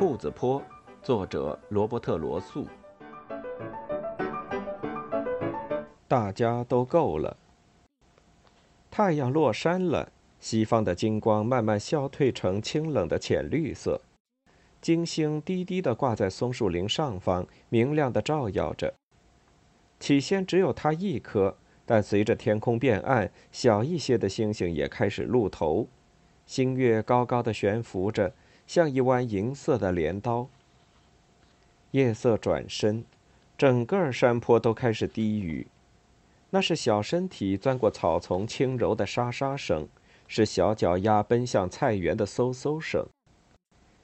兔子坡，作者罗伯特·罗素。大家都够了。太阳落山了，西方的金光慢慢消退成清冷的浅绿色。金星低低的挂在松树林上方，明亮的照耀着。起先只有它一颗，但随着天空变暗，小一些的星星也开始露头。星月高高的悬浮着。像一弯银色的镰刀。夜色转深，整个山坡都开始低语。那是小身体钻过草丛轻柔的沙沙声，是小脚丫奔向菜园的嗖嗖声。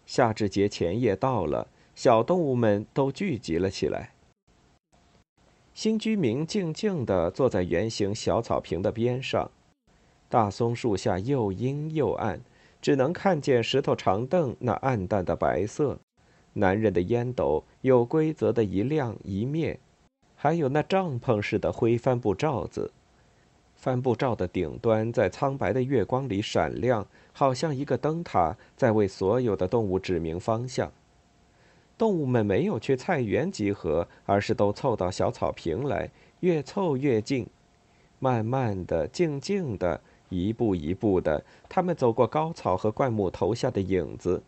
夏至节前夜到了，小动物们都聚集了起来。新居民静静地坐在圆形小草坪的边上，大松树下又阴又暗。只能看见石头长凳那暗淡的白色，男人的烟斗有规则的一亮一灭，还有那帐篷似的灰帆布罩子，帆布罩的顶端在苍白的月光里闪亮，好像一个灯塔，在为所有的动物指明方向。动物们没有去菜园集合，而是都凑到小草坪来，越凑越近，慢慢的，静静的。一步一步的，他们走过高草和灌木投下的影子，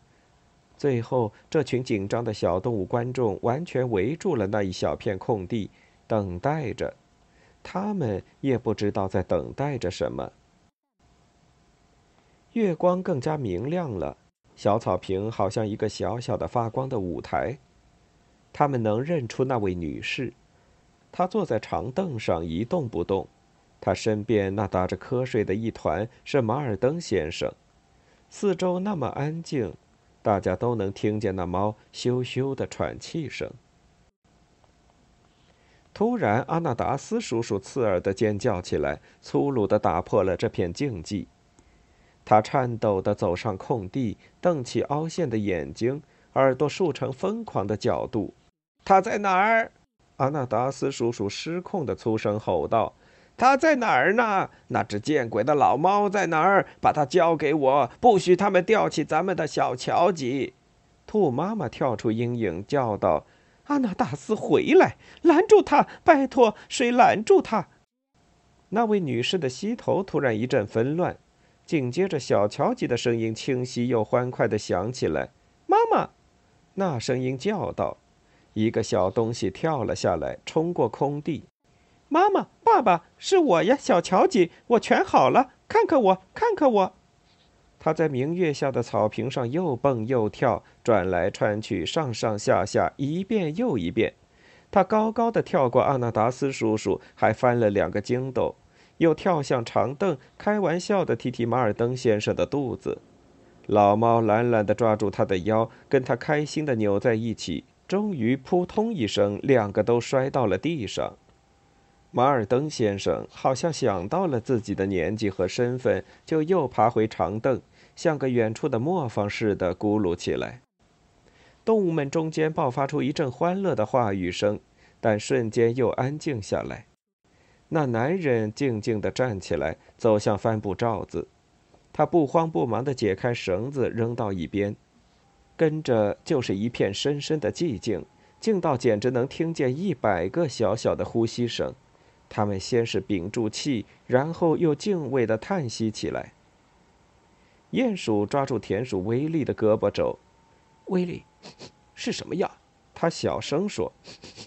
最后，这群紧张的小动物观众完全围住了那一小片空地，等待着。他们也不知道在等待着什么。月光更加明亮了，小草坪好像一个小小的发光的舞台。他们能认出那位女士，她坐在长凳上一动不动。他身边那打着瞌睡的一团是马尔登先生，四周那么安静，大家都能听见那猫咻咻的喘气声。突然，阿纳达斯叔叔刺耳的尖叫起来，粗鲁的打破了这片静寂。他颤抖的走上空地，瞪起凹陷的眼睛，耳朵竖成疯狂的角度。他在哪儿？阿纳达斯叔叔失控的粗声吼道。他在哪儿呢？那只见鬼的老猫在哪儿？把它交给我，不许他们吊起咱们的小乔吉！兔妈妈跳出阴影，叫道：“阿纳达斯，回来！拦住他！拜托，谁拦住他？”那位女士的膝头突然一阵纷乱，紧接着小乔吉的声音清晰又欢快地响起来：“妈妈！”那声音叫道。一个小东西跳了下来，冲过空地。妈妈，爸爸，是我呀，小乔吉，我全好了，看看我，看看我。他在明月下的草坪上又蹦又跳，转来转去，上上下下，一遍又一遍。他高高的跳过阿纳达斯叔叔，还翻了两个筋斗，又跳向长凳，开玩笑的踢踢马尔登先生的肚子。老猫懒懒地抓住他的腰，跟他开心地扭在一起，终于扑通一声，两个都摔到了地上。马尔登先生好像想到了自己的年纪和身份，就又爬回长凳，像个远处的磨坊似的咕噜起来。动物们中间爆发出一阵欢乐的话语声，但瞬间又安静下来。那男人静静地站起来，走向帆布罩子，他不慌不忙地解开绳子，扔到一边，跟着就是一片深深的寂静，静到简直能听见一百个小小的呼吸声。他们先是屏住气，然后又敬畏地叹息起来。鼹鼠抓住田鼠威利的胳膊肘：“威利，是什么呀？”他小声说：“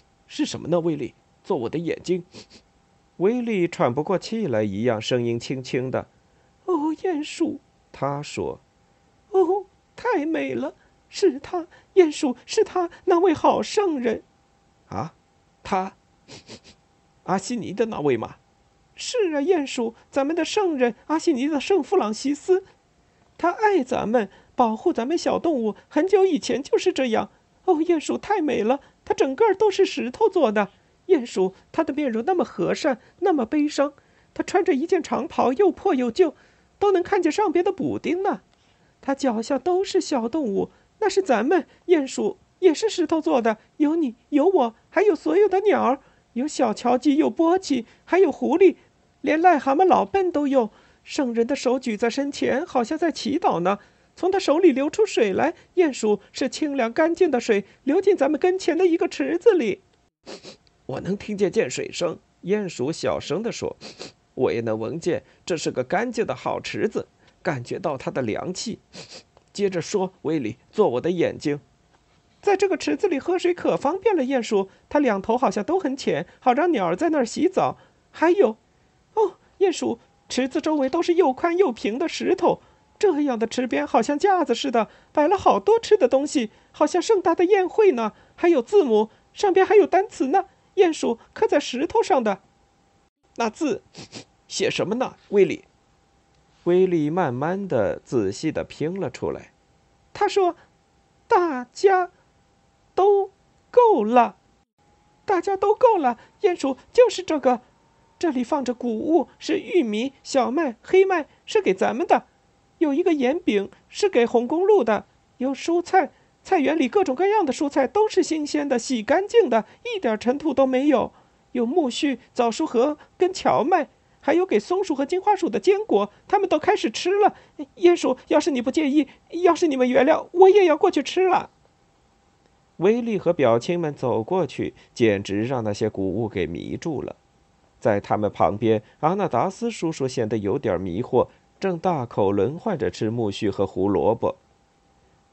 是什么呢？”威利：“做我的眼睛。”威利喘不过气来一样，声音轻轻的：“哦，鼹鼠。”他说：“哦，太美了，是他，鼹鼠，是他，那位好圣人。”啊，他。阿西尼的那位吗？是啊，鼹鼠，咱们的圣人阿西尼的圣弗朗西斯，他爱咱们，保护咱们小动物，很久以前就是这样。哦，鼹鼠太美了，它整个都是石头做的。鼹鼠，他的面容那么和善，那么悲伤。他穿着一件长袍，又破又旧，都能看见上边的补丁呢。他脚下都是小动物，那是咱们鼹鼠，也是石头做的。有你，有我，还有所有的鸟儿。有小乔鸡，有波奇，还有狐狸，连癞蛤蟆老笨都有。圣人的手举在身前，好像在祈祷呢。从他手里流出水来。鼹鼠是清凉干净的水，流进咱们跟前的一个池子里。我能听见溅水声。鼹鼠小声地说：“我也能闻见，这是个干净的好池子，感觉到它的凉气。”接着说：“威利，做我的眼睛。”在这个池子里喝水可方便了，鼹鼠。它两头好像都很浅，好让鸟儿在那儿洗澡。还有，哦，鼹鼠，池子周围都是又宽又平的石头，这样的池边好像架子似的，摆了好多吃的东西，好像盛大的宴会呢。还有字母，上边还有单词呢。鼹鼠刻在石头上的，那字写什么呢？威利，威利慢慢的、仔细的拼了出来。他说：“大家。”都够了，大家都够了。鼹鼠就是这个，这里放着谷物，是玉米、小麦、黑麦，是给咱们的；有一个盐饼，是给红公路的；有蔬菜，菜园里各种各样的蔬菜都是新鲜的、洗干净的，一点尘土都没有；有苜蓿、枣树和跟荞麦，还有给松鼠和金花鼠的坚果，他们都开始吃了。鼹鼠，要是你不介意，要是你们原谅，我也要过去吃了。威利和表亲们走过去，简直让那些谷物给迷住了。在他们旁边，阿纳达斯叔叔显得有点迷惑，正大口轮换着吃苜蓿和胡萝卜。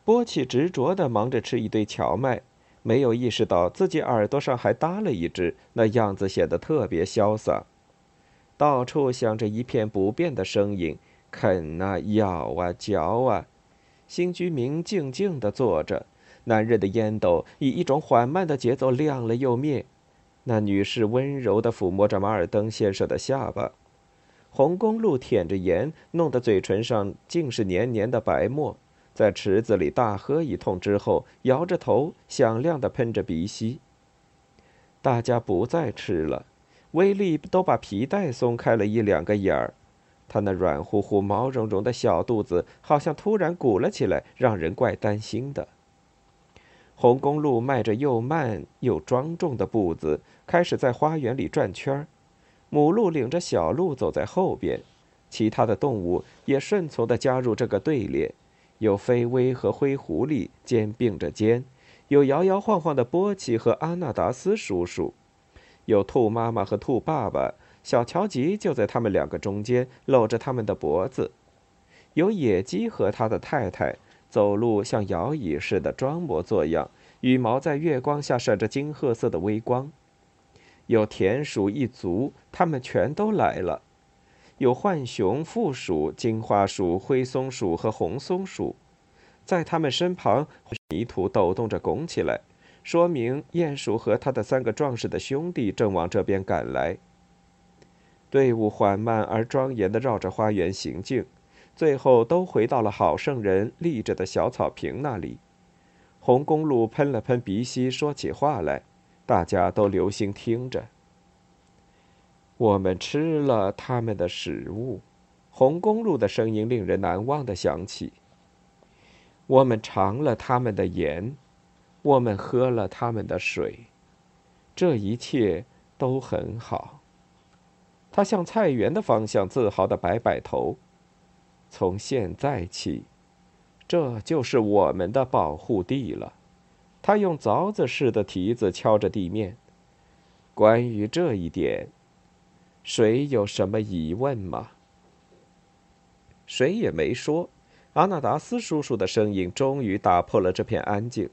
波奇执着地忙着吃一堆荞麦，没有意识到自己耳朵上还搭了一只，那样子显得特别潇洒。到处响着一片不变的声音：啃啊，咬啊，嚼啊。新居民静静地坐着。男人的烟斗以一种缓慢的节奏亮了又灭，那女士温柔地抚摸着马尔登先生的下巴，红公路舔着盐，弄得嘴唇上尽是黏黏的白沫，在池子里大喝一通之后，摇着头，响亮地喷着鼻息。大家不再吃了，威利都把皮带松开了一两个眼儿，他那软乎乎、毛茸茸的小肚子好像突然鼓了起来，让人怪担心的。红公路迈着又慢又庄重的步子，开始在花园里转圈儿。母鹿领着小鹿走在后边，其他的动物也顺从地加入这个队列。有飞威和灰狐狸肩并着肩，有摇摇晃晃的波奇和阿纳达斯叔叔，有兔妈妈和兔爸爸。小乔吉就在他们两个中间，搂着他们的脖子。有野鸡和他的太太。走路像摇椅似的，装模作样，羽毛在月光下闪着金褐色的微光。有田鼠一族，他们全都来了。有浣熊、负鼠、金花鼠、灰松鼠和红松鼠，在他们身旁，泥土抖动着拱起来，说明鼹鼠和他的三个壮实的兄弟正往这边赶来。队伍缓慢而庄严地绕着花园行进。最后都回到了好圣人立着的小草坪那里。红公路喷了喷鼻息，说起话来，大家都留心听着。我们吃了他们的食物，红公路的声音令人难忘的响起。我们尝了他们的盐，我们喝了他们的水，这一切都很好。他向菜园的方向自豪的摆摆头。从现在起，这就是我们的保护地了。他用凿子似的蹄子敲着地面。关于这一点，谁有什么疑问吗？谁也没说。阿纳达斯叔叔的声音终于打破了这片安静。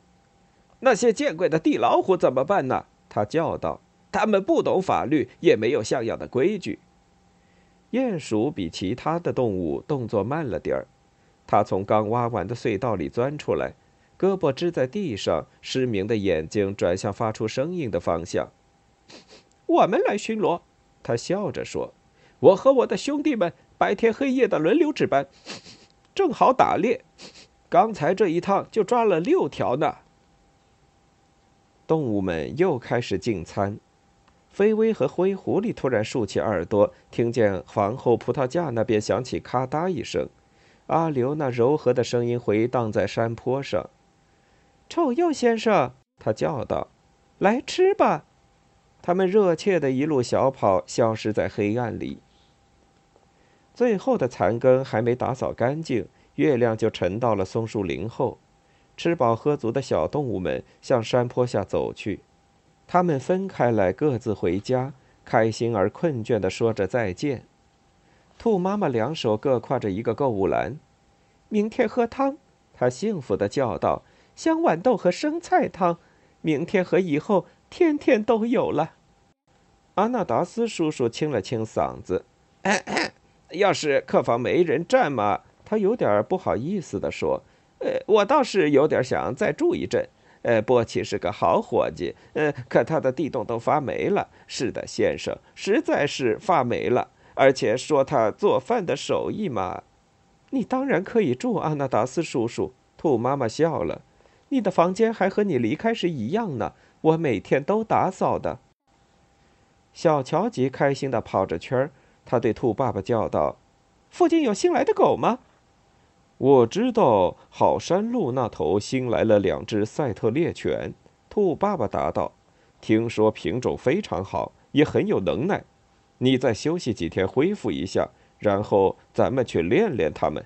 那些见鬼的地老虎怎么办呢？他叫道。他们不懂法律，也没有像样的规矩。鼹鼠比其他的动物动作慢了点儿，它从刚挖完的隧道里钻出来，胳膊支在地上，失明的眼睛转向发出声音的方向。我们来巡逻，他笑着说：“我和我的兄弟们白天黑夜的轮流值班，正好打猎。刚才这一趟就抓了六条呢。”动物们又开始进餐。菲威和灰狐狸突然竖起耳朵，听见皇后葡萄架那边响起咔嗒一声，阿刘那柔和的声音回荡在山坡上。臭鼬先生，他叫道：“来吃吧！”他们热切的一路小跑，消失在黑暗里。最后的残羹还没打扫干净，月亮就沉到了松树林后。吃饱喝足的小动物们向山坡下走去，他们分开来，各自回家，开心而困倦地说着再见。兔妈妈两手各挎着一个购物篮，明天喝汤，她幸福地叫道：“香豌豆和生菜汤，明天和以后天天都有了。”阿纳达斯叔叔清了清嗓子：“咳咳要是客房没人站嘛，他有点不好意思地说。”呃，我倒是有点想再住一阵。呃，波奇是个好伙计，呃，可他的地洞都发霉了。是的，先生，实在是发霉了。而且说他做饭的手艺嘛，你当然可以住，阿纳达斯叔叔。兔妈妈笑了，你的房间还和你离开时一样呢，我每天都打扫的。小乔吉开心地跑着圈儿，他对兔爸爸叫道：“附近有新来的狗吗？”我知道好山路那头新来了两只赛特猎犬，兔爸爸答道：“听说品种非常好，也很有能耐。你再休息几天，恢复一下，然后咱们去练练它们。”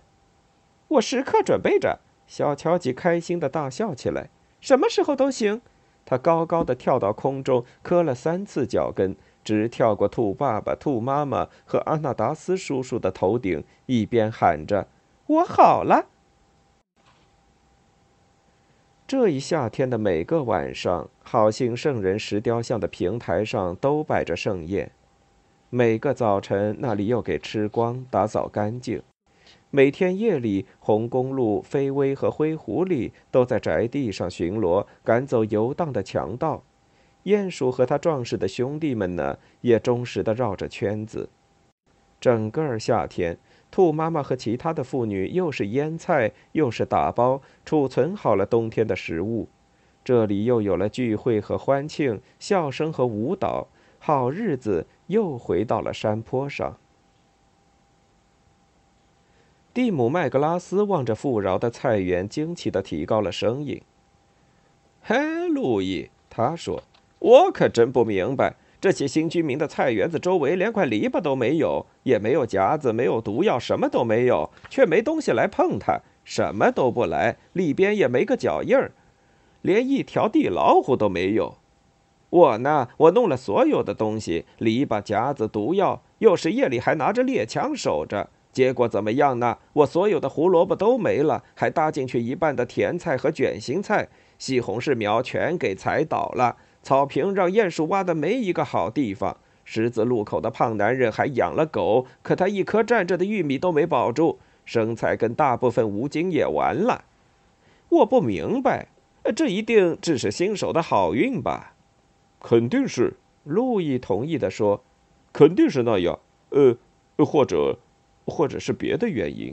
我时刻准备着。小乔吉开心的大笑起来：“什么时候都行。”他高高的跳到空中，磕了三次脚跟，直跳过兔爸爸、兔妈妈和阿纳达斯叔叔的头顶，一边喊着。我好了。这一夏天的每个晚上，好心圣人石雕像的平台上都摆着盛宴。每个早晨，那里又给吃光、打扫干净。每天夜里，红公鹿、飞威和灰狐狸都在宅地上巡逻，赶走游荡的强盗。鼹鼠和他壮实的兄弟们呢，也忠实的绕着圈子。整个夏天。兔妈妈和其他的妇女又是腌菜又是打包，储存好了冬天的食物。这里又有了聚会和欢庆，笑声和舞蹈，好日子又回到了山坡上。蒂姆·麦格拉斯望着富饶的菜园，惊奇地提高了声音：“嘿，路易，他说，我可真不明白。”这些新居民的菜园子周围连块篱笆都没有，也没有夹子，没有毒药，什么都没有，却没东西来碰它，什么都不来，里边也没个脚印儿，连一条地老虎都没有。我呢，我弄了所有的东西，篱笆、夹子、毒药，又是夜里还拿着猎枪守着，结果怎么样呢？我所有的胡萝卜都没了，还搭进去一半的甜菜和卷心菜，西红柿苗全给踩倒了。草坪让鼹鼠挖的没一个好地方。十字路口的胖男人还养了狗，可他一颗站着的玉米都没保住。生菜跟大部分无精也完了。我不明白，这一定只是新手的好运吧？肯定是，路易同意的说，肯定是那样。呃，或者，或者是别的原因。